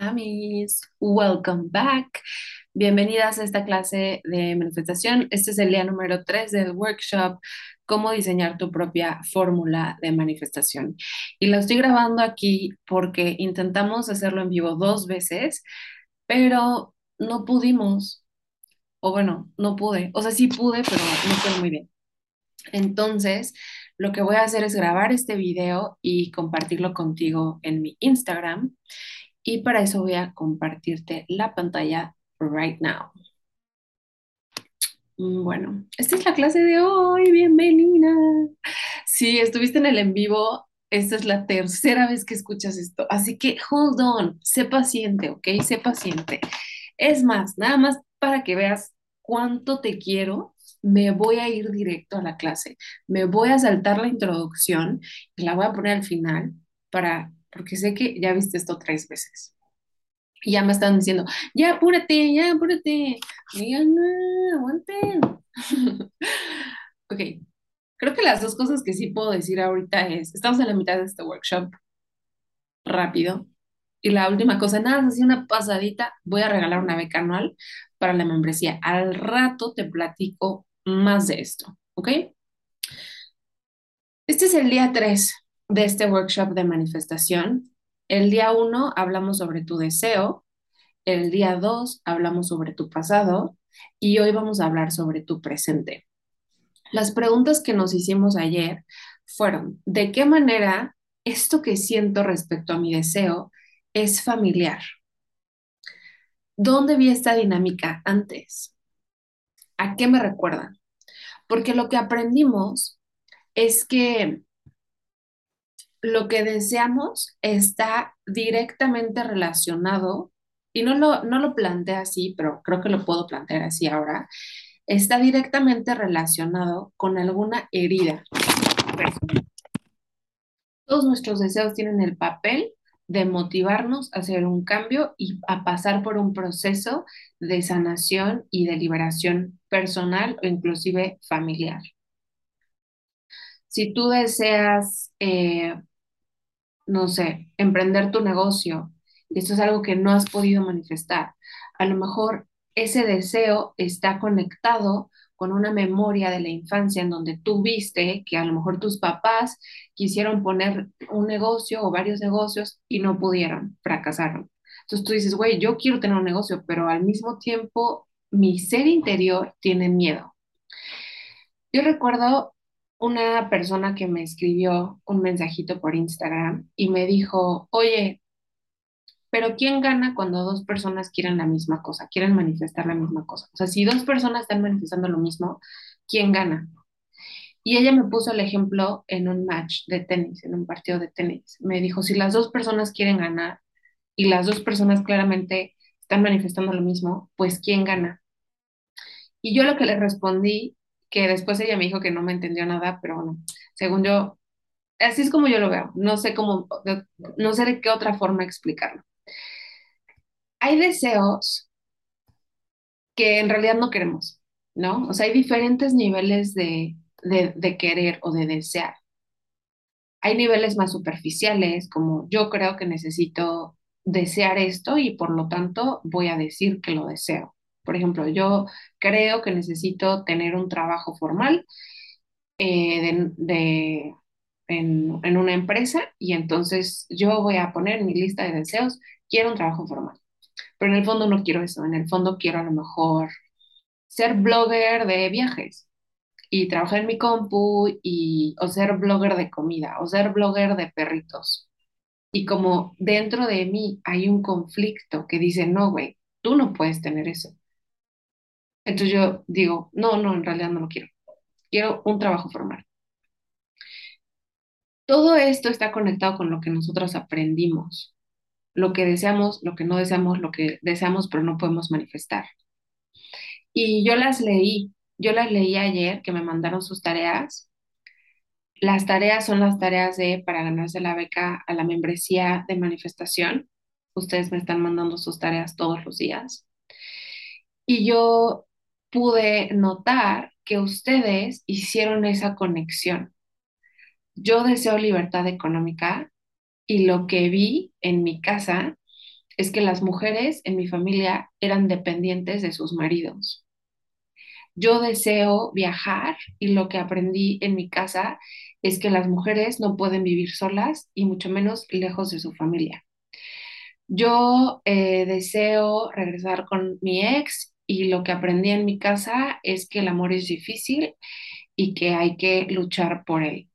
Amis, welcome back. Bienvenidas a esta clase de manifestación. Este es el día número 3 del workshop, cómo diseñar tu propia fórmula de manifestación. Y lo estoy grabando aquí porque intentamos hacerlo en vivo dos veces, pero no pudimos. O bueno, no pude. O sea, sí pude, pero no fue muy bien. Entonces, lo que voy a hacer es grabar este video y compartirlo contigo en mi Instagram. Y para eso voy a compartirte la pantalla right now. Mm, bueno, esta es la clase de hoy, bienvenida. Si estuviste en el en vivo, esta es la tercera vez que escuchas esto, así que hold on, sé paciente, ¿ok? Sé paciente. Es más, nada más para que veas cuánto te quiero, me voy a ir directo a la clase. Me voy a saltar la introducción y la voy a poner al final para porque sé que ya viste esto tres veces. Y ya me están diciendo, ya apúrate, ya apúrate. ya no, aguanten. ok, creo que las dos cosas que sí puedo decir ahorita es, estamos en la mitad de este workshop, rápido. Y la última cosa, nada, así una pasadita, voy a regalar una beca anual para la membresía. Al rato te platico más de esto, ¿ok? Este es el día 3 de este workshop de manifestación. El día 1 hablamos sobre tu deseo, el día 2 hablamos sobre tu pasado y hoy vamos a hablar sobre tu presente. Las preguntas que nos hicimos ayer fueron, ¿de qué manera esto que siento respecto a mi deseo es familiar? ¿Dónde vi esta dinámica antes? ¿A qué me recuerda? Porque lo que aprendimos es que lo que deseamos está directamente relacionado, y no lo, no lo plantea así, pero creo que lo puedo plantear así ahora, está directamente relacionado con alguna herida Todos nuestros deseos tienen el papel de motivarnos a hacer un cambio y a pasar por un proceso de sanación y de liberación personal o inclusive familiar. Si tú deseas eh, no sé, emprender tu negocio, y esto es algo que no has podido manifestar, a lo mejor ese deseo está conectado con una memoria de la infancia en donde tú viste que a lo mejor tus papás quisieron poner un negocio o varios negocios y no pudieron, fracasaron. Entonces tú dices, güey, yo quiero tener un negocio, pero al mismo tiempo mi ser interior tiene miedo. Yo recuerdo una persona que me escribió un mensajito por Instagram y me dijo, oye, pero ¿quién gana cuando dos personas quieren la misma cosa, quieren manifestar la misma cosa? O sea, si dos personas están manifestando lo mismo, ¿quién gana? Y ella me puso el ejemplo en un match de tenis, en un partido de tenis. Me dijo, si las dos personas quieren ganar y las dos personas claramente están manifestando lo mismo, pues ¿quién gana? Y yo lo que le respondí que después ella me dijo que no me entendió nada, pero bueno, según yo, así es como yo lo veo, no sé cómo, no sé de qué otra forma explicarlo. Hay deseos que en realidad no queremos, ¿no? O sea, hay diferentes niveles de, de, de querer o de desear. Hay niveles más superficiales, como yo creo que necesito desear esto y por lo tanto voy a decir que lo deseo. Por ejemplo, yo creo que necesito tener un trabajo formal eh, de, en, en, una empresa y entonces yo voy a poner mi lista de deseos, quiero un trabajo formal. Pero en el fondo no quiero eso, en el fondo quiero a lo mejor ser blogger de viajes y trabajar en mi compu y, o ser blogger de comida o ser blogger de perritos. Y como dentro de mí hay un conflicto que dice, no, güey, tú no puedes tener eso. Entonces yo digo, no, no, en realidad no lo quiero. Quiero un trabajo formal. Todo esto está conectado con lo que nosotros aprendimos, lo que deseamos, lo que no deseamos, lo que deseamos pero no podemos manifestar. Y yo las leí, yo las leí ayer que me mandaron sus tareas. Las tareas son las tareas de para ganarse la beca a la membresía de manifestación. Ustedes me están mandando sus tareas todos los días. Y yo pude notar que ustedes hicieron esa conexión. Yo deseo libertad económica y lo que vi en mi casa es que las mujeres en mi familia eran dependientes de sus maridos. Yo deseo viajar y lo que aprendí en mi casa es que las mujeres no pueden vivir solas y mucho menos lejos de su familia. Yo eh, deseo regresar con mi ex y lo que aprendí en mi casa es que el amor es difícil y que hay que luchar por él.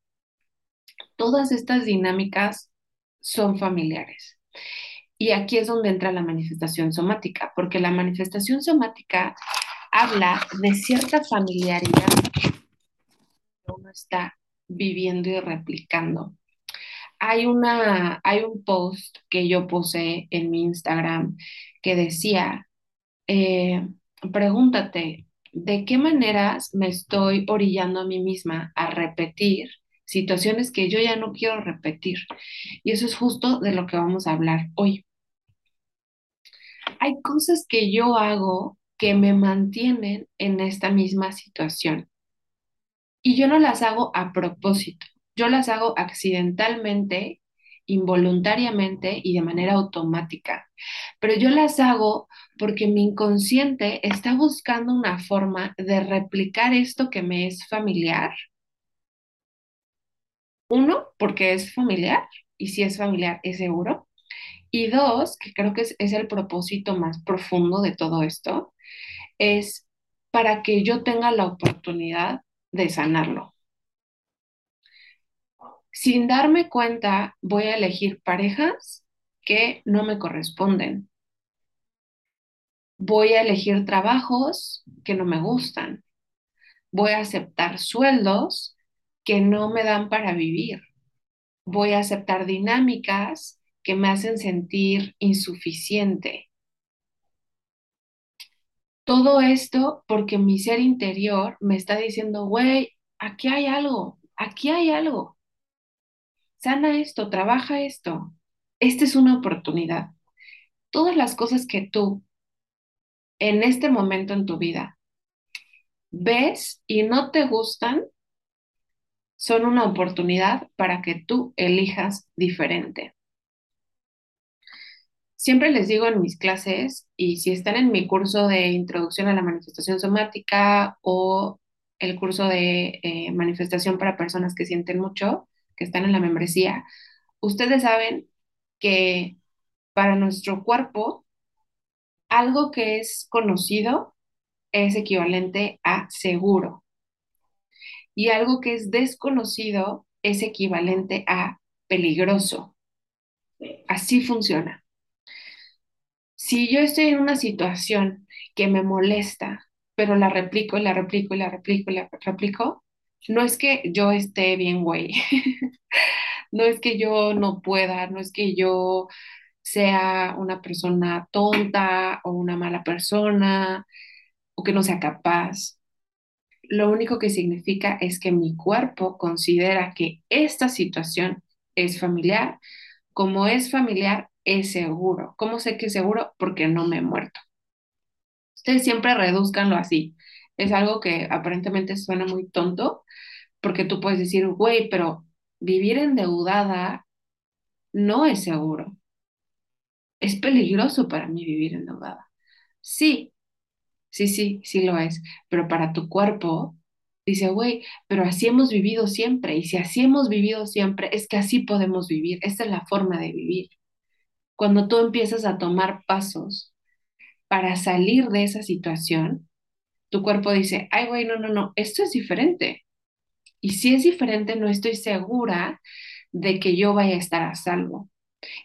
Todas estas dinámicas son familiares. Y aquí es donde entra la manifestación somática, porque la manifestación somática habla de cierta familiaridad que uno está viviendo y replicando. Hay, una, hay un post que yo puse en mi Instagram que decía, eh, pregúntate, ¿de qué maneras me estoy orillando a mí misma a repetir situaciones que yo ya no quiero repetir? Y eso es justo de lo que vamos a hablar hoy. Hay cosas que yo hago que me mantienen en esta misma situación. Y yo no las hago a propósito, yo las hago accidentalmente, involuntariamente y de manera automática. Pero yo las hago porque mi inconsciente está buscando una forma de replicar esto que me es familiar. Uno, porque es familiar, y si es familiar, es seguro. Y dos, que creo que es, es el propósito más profundo de todo esto, es para que yo tenga la oportunidad de sanarlo. Sin darme cuenta, voy a elegir parejas que no me corresponden. Voy a elegir trabajos que no me gustan. Voy a aceptar sueldos que no me dan para vivir. Voy a aceptar dinámicas que me hacen sentir insuficiente. Todo esto porque mi ser interior me está diciendo, güey, aquí hay algo, aquí hay algo. Sana esto, trabaja esto. Esta es una oportunidad. Todas las cosas que tú en este momento en tu vida ves y no te gustan, son una oportunidad para que tú elijas diferente. Siempre les digo en mis clases, y si están en mi curso de introducción a la manifestación somática o el curso de eh, manifestación para personas que sienten mucho, que están en la membresía, ustedes saben que para nuestro cuerpo, algo que es conocido es equivalente a seguro. Y algo que es desconocido es equivalente a peligroso. Así funciona si yo estoy en una situación que me molesta, pero la replico y la replico y la replico y la replico, no es que yo esté bien, güey. no es que yo no pueda, no es que yo sea una persona tonta o una mala persona o que no sea capaz. Lo único que significa es que mi cuerpo considera que esta situación es familiar. Como es familiar, es seguro. ¿Cómo sé que es seguro? Porque no me he muerto. Ustedes siempre reduzcanlo así. Es algo que aparentemente suena muy tonto, porque tú puedes decir, güey, pero vivir endeudada no es seguro. Es peligroso para mí vivir endeudada. Sí, sí, sí, sí lo es, pero para tu cuerpo, dice, güey, pero así hemos vivido siempre, y si así hemos vivido siempre, es que así podemos vivir, esta es la forma de vivir cuando tú empiezas a tomar pasos para salir de esa situación, tu cuerpo dice, ay, güey, no, no, no, esto es diferente. Y si es diferente, no estoy segura de que yo vaya a estar a salvo.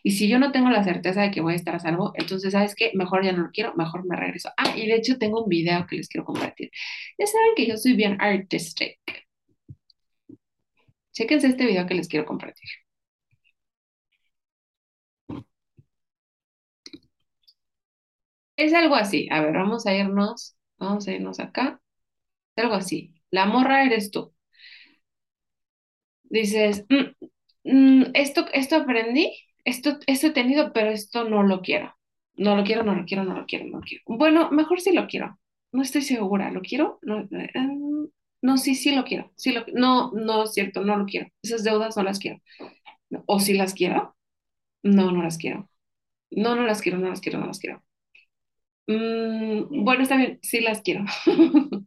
Y si yo no tengo la certeza de que voy a estar a salvo, entonces, ¿sabes qué? Mejor ya no lo quiero, mejor me regreso. Ah, y de hecho tengo un video que les quiero compartir. Ya saben que yo soy bien artistic. Chéquense este video que les quiero compartir. Es algo así. A ver, vamos a irnos, vamos a irnos acá. Algo así. La morra eres tú. Dices, mm, mm, esto, esto aprendí, esto, esto he tenido, pero esto no lo quiero. No lo quiero, no lo quiero, no lo quiero, no lo quiero. Bueno, mejor sí lo quiero. No estoy segura. ¿Lo quiero? No, eh, no sí, sí lo quiero. Sí lo, no, no es cierto, no lo quiero. Esas deudas no las quiero. O si las quiero. No, no las quiero. No, no las quiero, no las quiero, no las quiero. Mm, bueno, está bien, sí las quiero.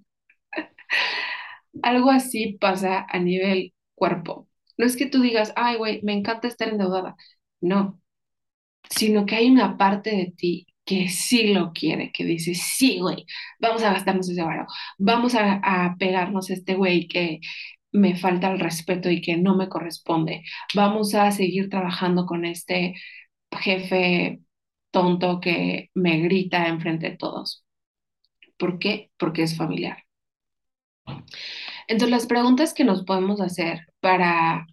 Algo así pasa a nivel cuerpo. No es que tú digas, ay, güey, me encanta estar endeudada. No, sino que hay una parte de ti que sí lo quiere, que dice, sí, güey, vamos a gastarnos ese varo, vamos a, a pegarnos a este güey que me falta el respeto y que no me corresponde, vamos a seguir trabajando con este jefe tonto que me grita enfrente de todos. ¿Por qué? Porque es familiar. Entonces, las preguntas que nos podemos hacer para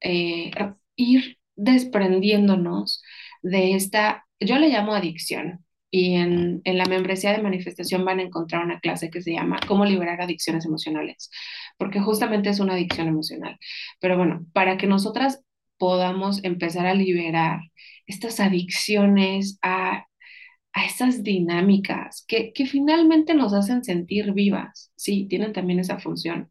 eh, ir desprendiéndonos de esta, yo le llamo adicción, y en, en, la membresía de manifestación van a encontrar una clase que se llama Cómo liberar adicciones emocionales, porque justamente es una adicción emocional. Pero bueno, para que nosotras podamos empezar a liberar estas adicciones a, a dinámicas que, que finalmente nos hacen sentir vivas, sí, tienen también esa función,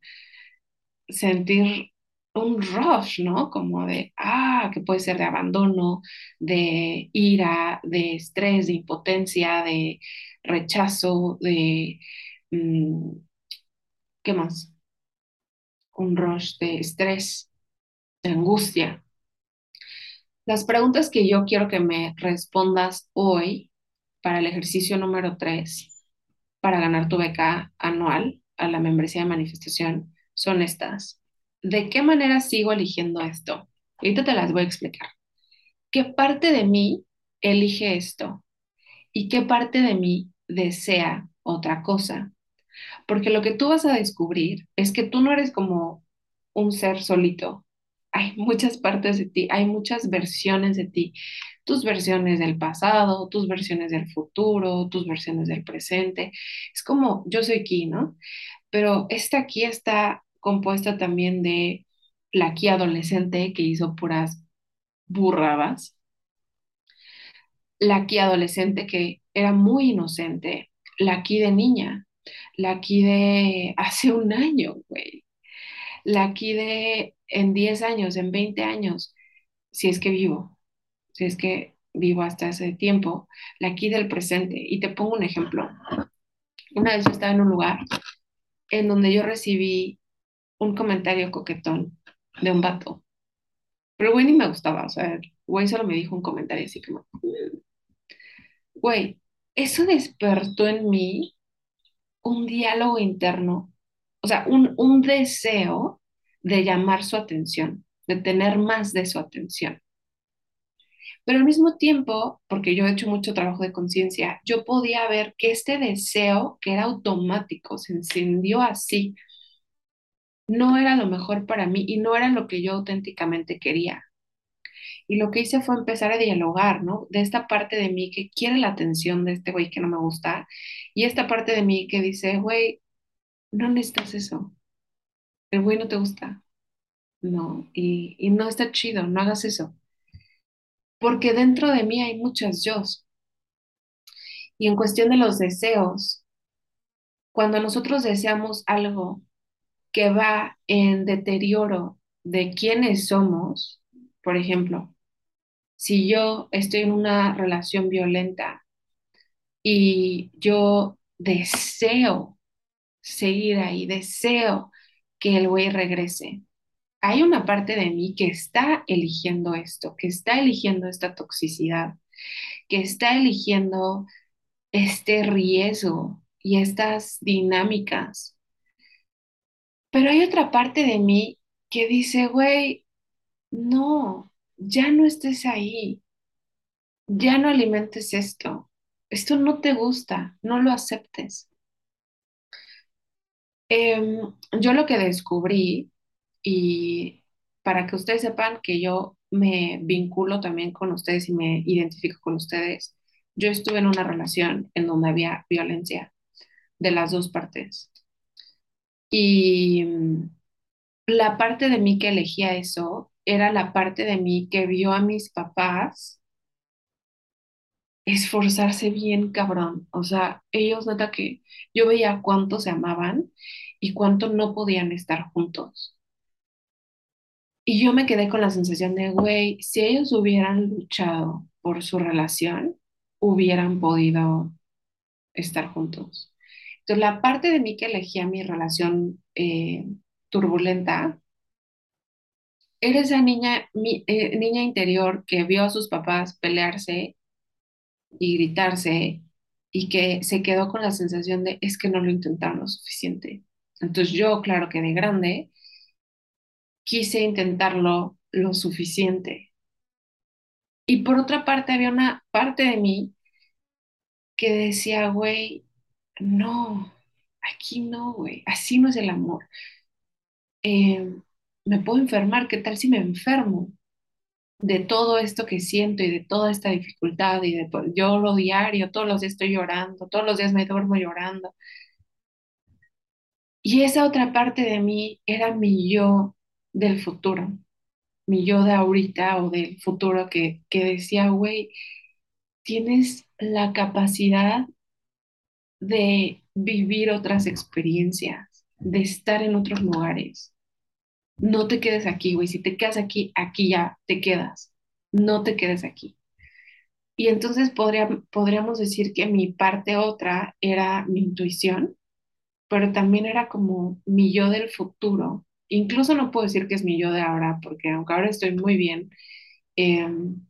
sentir un rush, ¿no? Como de, ah, que puede ser de abandono, de ira, de estrés, de impotencia, de rechazo, de, mmm, ¿qué más? Un rush de estrés, de angustia. Las preguntas que yo quiero que me respondas hoy para el ejercicio número 3, para ganar tu beca anual a la membresía de manifestación, son estas. ¿De qué manera sigo eligiendo esto? Ahorita te las voy a explicar. ¿Qué parte de mí elige esto? ¿Y qué parte de mí desea otra cosa? Porque lo que tú vas a descubrir es que tú no eres como un ser solito. Hay muchas partes de ti, hay muchas versiones de ti. Tus versiones del pasado, tus versiones del futuro, tus versiones del presente. Es como yo soy aquí, ¿no? Pero esta aquí está compuesta también de la aquí adolescente que hizo puras burradas, la aquí adolescente que era muy inocente, la aquí de niña, la aquí de hace un año, güey, la aquí de en 10 años, en 20 años, si es que vivo, si es que vivo hasta ese tiempo, la aquí del presente. Y te pongo un ejemplo. Una vez yo estaba en un lugar en donde yo recibí un comentario coquetón de un vato. Pero el güey ni me gustaba, o sea, el güey solo me dijo un comentario así como, güey, eso despertó en mí un diálogo interno, o sea, un, un deseo de llamar su atención, de tener más de su atención. Pero al mismo tiempo, porque yo he hecho mucho trabajo de conciencia, yo podía ver que este deseo, que era automático, se encendió así no era lo mejor para mí y no era lo que yo auténticamente quería. Y lo que hice fue empezar a dialogar, ¿no? De esta parte de mí que quiere la atención de este güey que no me gusta y esta parte de mí que dice, güey, no necesitas eso. El güey no te gusta. No, y, y no está chido, no hagas eso. Porque dentro de mí hay muchas yo. Y en cuestión de los deseos, cuando nosotros deseamos algo que va en deterioro de quiénes somos, por ejemplo, si yo estoy en una relación violenta y yo deseo seguir ahí, deseo que el güey regrese, hay una parte de mí que está eligiendo esto, que está eligiendo esta toxicidad, que está eligiendo este riesgo y estas dinámicas. Pero hay otra parte de mí que dice, güey, no, ya no estés ahí, ya no alimentes esto, esto no te gusta, no lo aceptes. Em, yo lo que descubrí, y para que ustedes sepan que yo me vinculo también con ustedes y me identifico con ustedes, yo estuve en una relación en donde había violencia de las dos partes. Y mm, la parte de mí que elegía eso era la parte de mí que vio a mis papás esforzarse bien cabrón. O sea, ellos nota que yo veía cuánto se amaban y cuánto no podían estar juntos. Y yo me quedé con la sensación de, güey, si ellos hubieran luchado por su relación, hubieran podido estar juntos. Entonces, la parte de mí que elegía mi relación eh, turbulenta era esa niña, eh, niña interior que vio a sus papás pelearse y gritarse y que se quedó con la sensación de es que no lo intentaron lo suficiente. Entonces yo, claro que de grande, quise intentarlo lo suficiente. Y por otra parte, había una parte de mí que decía, güey, no, aquí no, güey, así no es el amor. Eh, me puedo enfermar, ¿qué tal si me enfermo? De todo esto que siento y de toda esta dificultad y de lo diario, todos los días estoy llorando, todos los días me duermo llorando. Y esa otra parte de mí era mi yo del futuro, mi yo de ahorita o del futuro que, que decía, güey, tienes la capacidad de vivir otras experiencias, de estar en otros lugares. No te quedes aquí, güey. Si te quedas aquí, aquí ya te quedas. No te quedes aquí. Y entonces podría, podríamos decir que mi parte otra era mi intuición, pero también era como mi yo del futuro. Incluso no puedo decir que es mi yo de ahora, porque aunque ahora estoy muy bien, em,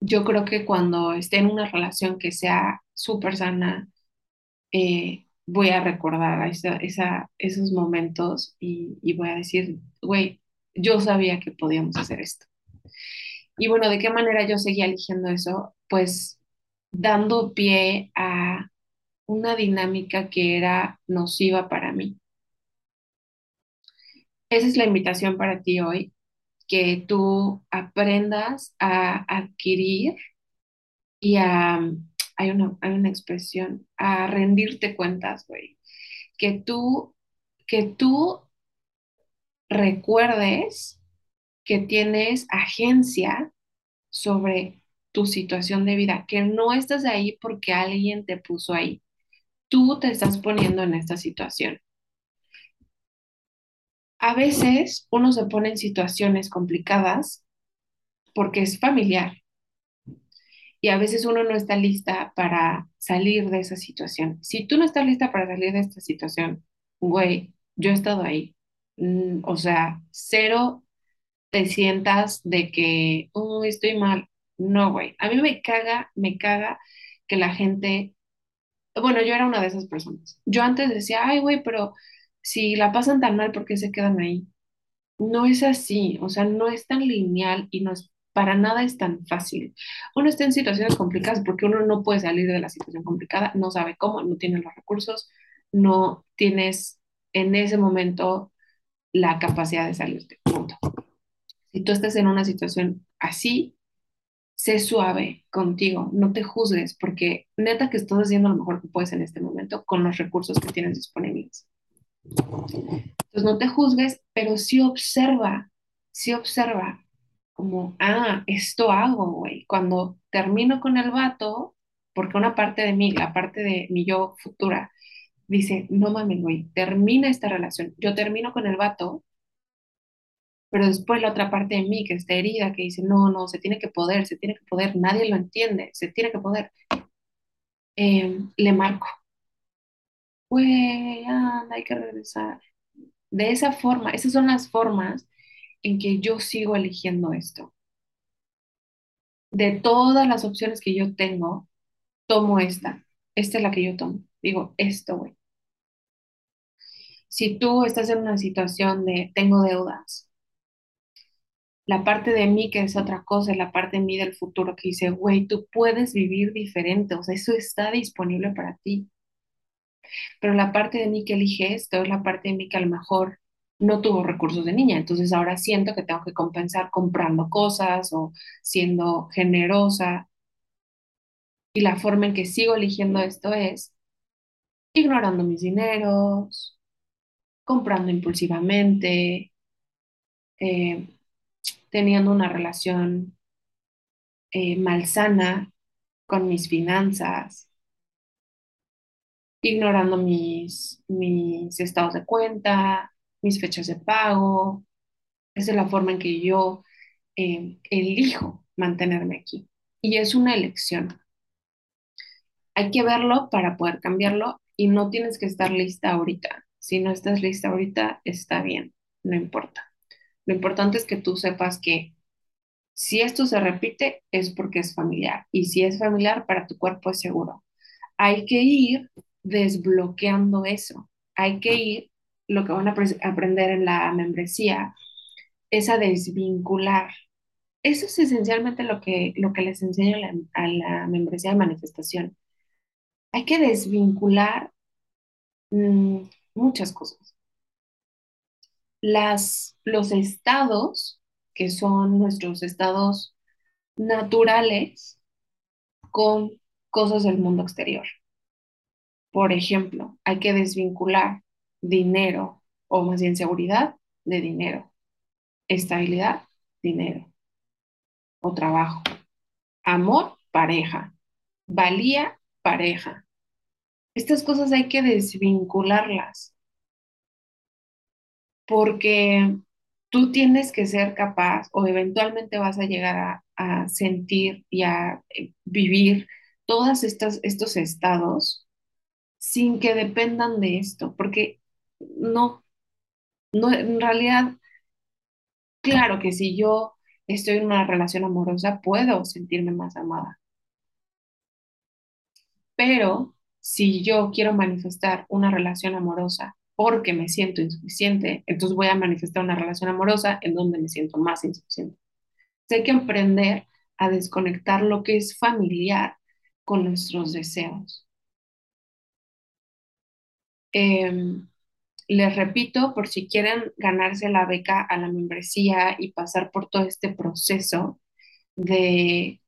yo creo que cuando esté en una relación que sea súper sana, eh, voy a recordar esos momentos y, y voy a decir, güey, yo sabía que podíamos hacer esto. Y bueno, ¿de qué manera yo seguía eligiendo eso? Pues dando pie a una dinámica que era nociva para mí. Esa es la invitación para ti hoy, que tú aprendas a adquirir y a hay una, hay una expresión, a rendirte cuentas, güey. Que tú, que tú recuerdes que tienes agencia sobre tu situación de vida, que no estás ahí porque alguien te puso ahí. Tú te estás poniendo en esta situación. A veces uno se pone en situaciones complicadas porque es familiar, y a veces uno no está lista para salir de esa situación. Si tú no estás lista para salir de esta situación, güey, yo he estado ahí. Mm, o sea, cero te sientas de que, oh, estoy mal. No, güey. A mí me caga, me caga que la gente, bueno, yo era una de esas personas. Yo antes decía, ay, güey, pero si la pasan tan mal, ¿por qué se quedan ahí? No es así, o sea, no es tan lineal y no es para nada es tan fácil. Uno está en situaciones complicadas porque uno no puede salir de la situación complicada, no sabe cómo, no tiene los recursos, no tienes en ese momento la capacidad de salirte. Punto. Si tú estás en una situación así, sé suave contigo, no te juzgues, porque neta que estás haciendo lo mejor que puedes en este momento con los recursos que tienes disponibles. Entonces no te juzgues, pero sí observa, sí observa como, ah, esto hago, güey. Cuando termino con el vato, porque una parte de mí, la parte de mi yo futura, dice, no mames, güey, termina esta relación. Yo termino con el vato, pero después la otra parte de mí que está herida, que dice, no, no, se tiene que poder, se tiene que poder, nadie lo entiende, se tiene que poder. Em, le marco, güey, anda, hay que regresar. De esa forma, esas son las formas en que yo sigo eligiendo esto. De todas las opciones que yo tengo, tomo esta. Esta es la que yo tomo. Digo, esto, güey. Si tú estás en una situación de tengo deudas, la parte de mí que es otra cosa, la parte de mí del futuro que dice, güey, tú puedes vivir diferente, o sea, eso está disponible para ti. Pero la parte de mí que elige esto es la parte de mí que a mejor no tuvo recursos de niña, entonces ahora siento que tengo que compensar comprando cosas o siendo generosa. Y la forma en que sigo eligiendo esto es ignorando mis dineros, comprando impulsivamente, eh, teniendo una relación eh, malsana con mis finanzas, ignorando mis, mis estados de cuenta, mis fechas de pago. Esa es la forma en que yo eh, elijo mantenerme aquí. y es una elección. Hay que verlo para poder cambiarlo y no tienes que estar lista ahorita. Si no estás lista ahorita, está bien, no importa. Lo importante es que tú sepas que si esto se repite es porque es familiar y si es familiar para tu cuerpo es seguro. Hay que ir desbloqueando eso. Hay que ir, lo que van a aprender en la membresía, es a desvincular. Eso es esencialmente lo que, lo que les enseño la, a la membresía de manifestación. Hay que desvincular mmm, muchas cosas. Las, los estados, que son nuestros estados naturales, con cosas del mundo exterior. Por ejemplo, hay que desvincular dinero, o más bien seguridad, de dinero. Estabilidad, dinero. O trabajo. Amor, pareja. Valía, pareja. Estas cosas hay que desvincularlas. Porque tú tienes que ser capaz o eventualmente vas a llegar a, sentir y a eh, vivir todos estos estados sin que dependan de esto, porque no, no, en realidad, claro que si yo estoy en una relación amorosa, puedo sentirme más amada. Pero si yo quiero manifestar una relación amorosa porque me siento insuficiente, entonces voy a manifestar una relación amorosa en donde me siento más insuficiente. hay que aprender a desconectar lo que es familiar con nuestros deseos. Em, les repito, por si quieren ganarse la beca a la membresía y pasar por todo este proceso de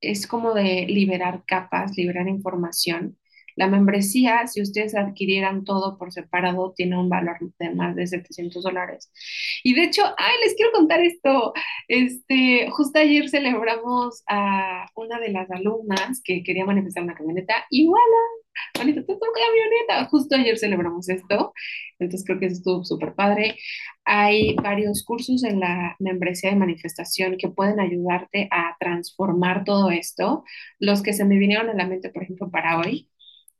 es como de liberar capas, liberar información. La membresía, si ustedes adquirieran todo por separado, tiene un valor de más de 700 dólares. Y de hecho, ay, les quiero contar esto. Este, justo ayer celebramos a una de las alumnas que quería manifestar una camioneta y voilà, bonito, tu camioneta. Justo ayer celebramos esto. Entonces creo que estuvo súper padre. Hay varios cursos en la membresía de manifestación que pueden ayudarte a transformar todo esto. Los que se me vinieron a la mente, por ejemplo, para hoy,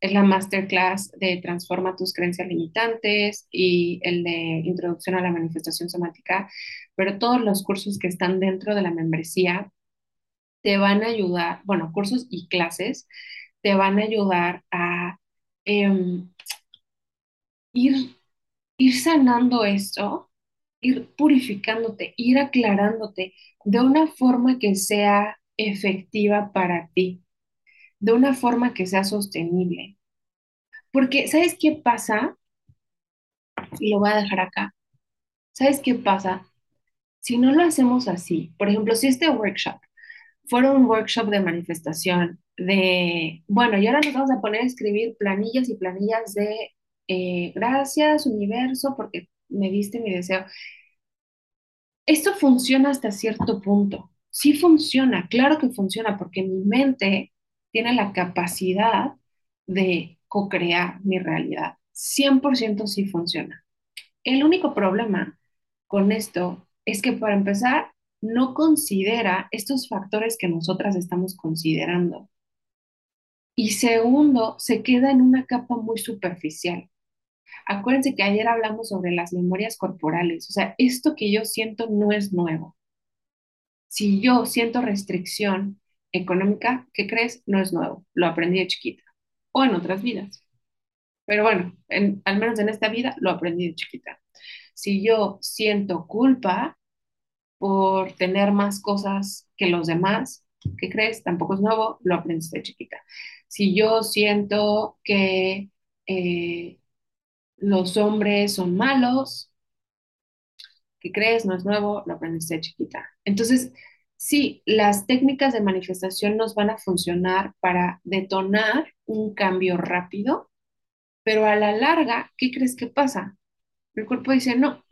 es la masterclass de Transforma tus creencias limitantes y el de Introducción a la Manifestación Somática, pero todos los cursos que están dentro de la membresía te van a ayudar, bueno, cursos y clases, te van a ayudar a em, ir, ir sanando esto, ir purificándote, ir aclarándote de una forma que sea efectiva para ti de una forma que sea sostenible. Porque, ¿sabes qué pasa? Y lo voy a dejar acá. ¿Sabes qué pasa? Si no lo hacemos así, por ejemplo, si este workshop fuera un workshop de manifestación, de, bueno, y ahora nos vamos a poner a escribir planillas y planillas de eh, gracias universo porque me diste mi deseo. Esto funciona hasta cierto punto. Sí funciona, claro que funciona, porque mi mente tiene la capacidad de co-crear mi realidad. 100% sí funciona. El único problema con esto es que para empezar, no considera estos factores que nosotras estamos considerando. Y segundo, se queda en una capa muy superficial. Acuérdense que ayer hablamos sobre las memorias corporales. O sea, esto que yo siento no es nuevo. Si yo siento restricción económica, ¿qué crees? No es nuevo, lo aprendí de chiquita o en otras vidas. Pero bueno, al menos en esta vida lo aprendí de chiquita. Si yo siento culpa por tener más cosas que los demás, ¿qué crees? Tampoco es nuevo, lo aprendí de chiquita. Si yo siento que eh, los hombres son malos, ¿qué crees? No es nuevo, lo aprendiste de chiquita. Entonces, Sí, las técnicas de manifestación nos van a funcionar para detonar un cambio rápido, pero a la larga, ¿qué crees que pasa? El cuerpo dice, no,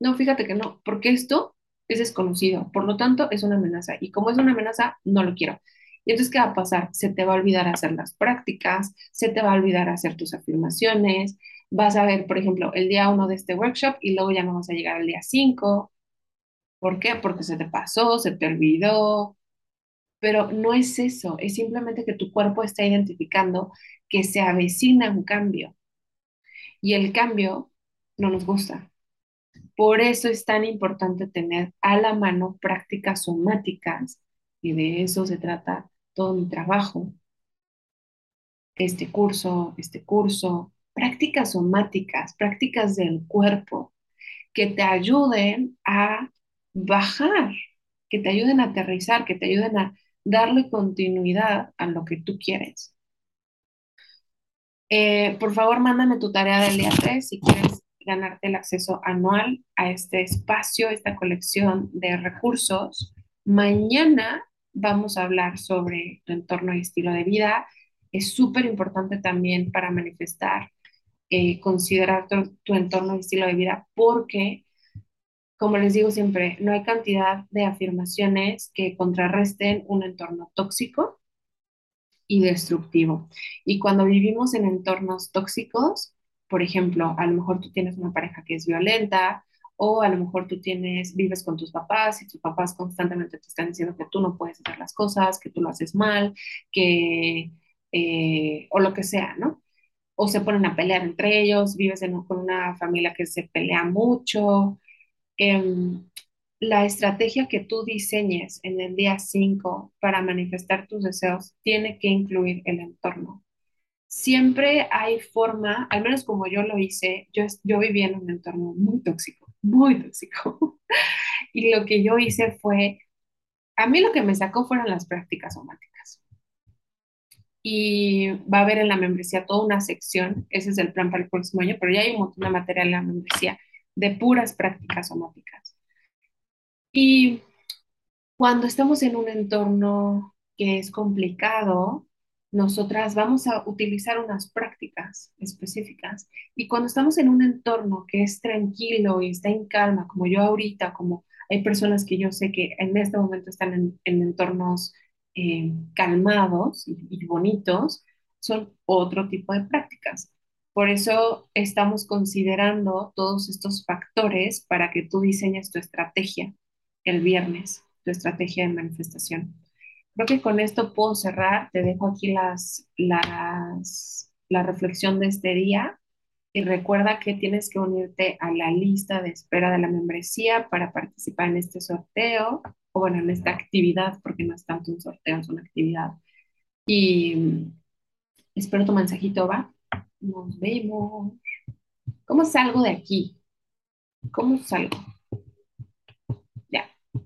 no, fíjate que no, porque esto es desconocido, por lo tanto es una amenaza y como es una amenaza, no lo quiero. Y entonces, ¿qué va a pasar? Se te va a olvidar hacer las prácticas, se te va a olvidar hacer tus afirmaciones, vas a ver, por ejemplo, el día uno de este workshop y luego ya no vas a llegar al día 5 ¿Por qué? Porque se te pasó, se te olvidó, Pero no es eso, es simplemente que tu cuerpo está identificando que se avecina un cambio y el cambio no nos gusta. Por eso es tan importante tener a la mano prácticas somáticas y de eso se trata todo mi trabajo, este curso, este curso, prácticas somáticas, prácticas del cuerpo que te ayuden a bajar, que te ayuden a aterrizar, que te ayuden a darle continuidad a lo que tú quieres. Eh, por favor, mándame tu tarea del día 3 si quieres ganarte el acceso anual a este espacio, esta colección de recursos. Mañana vamos a hablar sobre tu entorno y estilo de vida. Es súper importante también para manifestar, eh, considerar tu, tu entorno y estilo de vida porque como les digo siempre, no hay cantidad de afirmaciones que contrarresten un entorno tóxico y destructivo. Y cuando vivimos en entornos tóxicos, por ejemplo, a lo mejor tú tienes una pareja que es violenta o a lo mejor tú tienes, vives con tus papás y tus papás constantemente te están diciendo que tú no puedes hacer las cosas, que tú lo haces mal, que, eh, o lo que sea, ¿no? O se ponen a pelear entre ellos, vives en, con una familia que se pelea mucho. Em, la estrategia que tú diseñes en el día 5 para manifestar tus deseos tiene que incluir el entorno. Siempre hay forma, al menos como yo lo hice, yo, yo viví en un entorno muy tóxico, muy tóxico. y lo que yo hice fue, a mí lo que me sacó fueron las prácticas somáticas. Y va a haber en la membresía toda una sección, ese es el plan para el próximo año, pero ya hay un montón de material en la membresía de puras prácticas somáticas. Y cuando estamos en un entorno que es complicado, nosotras vamos a utilizar unas prácticas específicas. Y cuando estamos en un entorno que es tranquilo y está en calma, como yo ahorita, como hay personas que yo sé que en este momento están en, entornos eh, calmados y bonitos, son otro tipo de prácticas. Por eso estamos considerando todos estos factores para que tú diseñes tu estrategia el viernes, tu estrategia de manifestación. Creo que con esto puedo cerrar. Te dejo aquí las, las, la reflexión de este día y recuerda que tienes que unirte a la lista de espera de la membresía para participar en este sorteo o bueno, en esta actividad, porque no es tanto un sorteo, es una actividad. Y espero tu mensajito, ¿va? Nos vemos. ¿Cómo salgo de aquí? ¿Cómo salgo?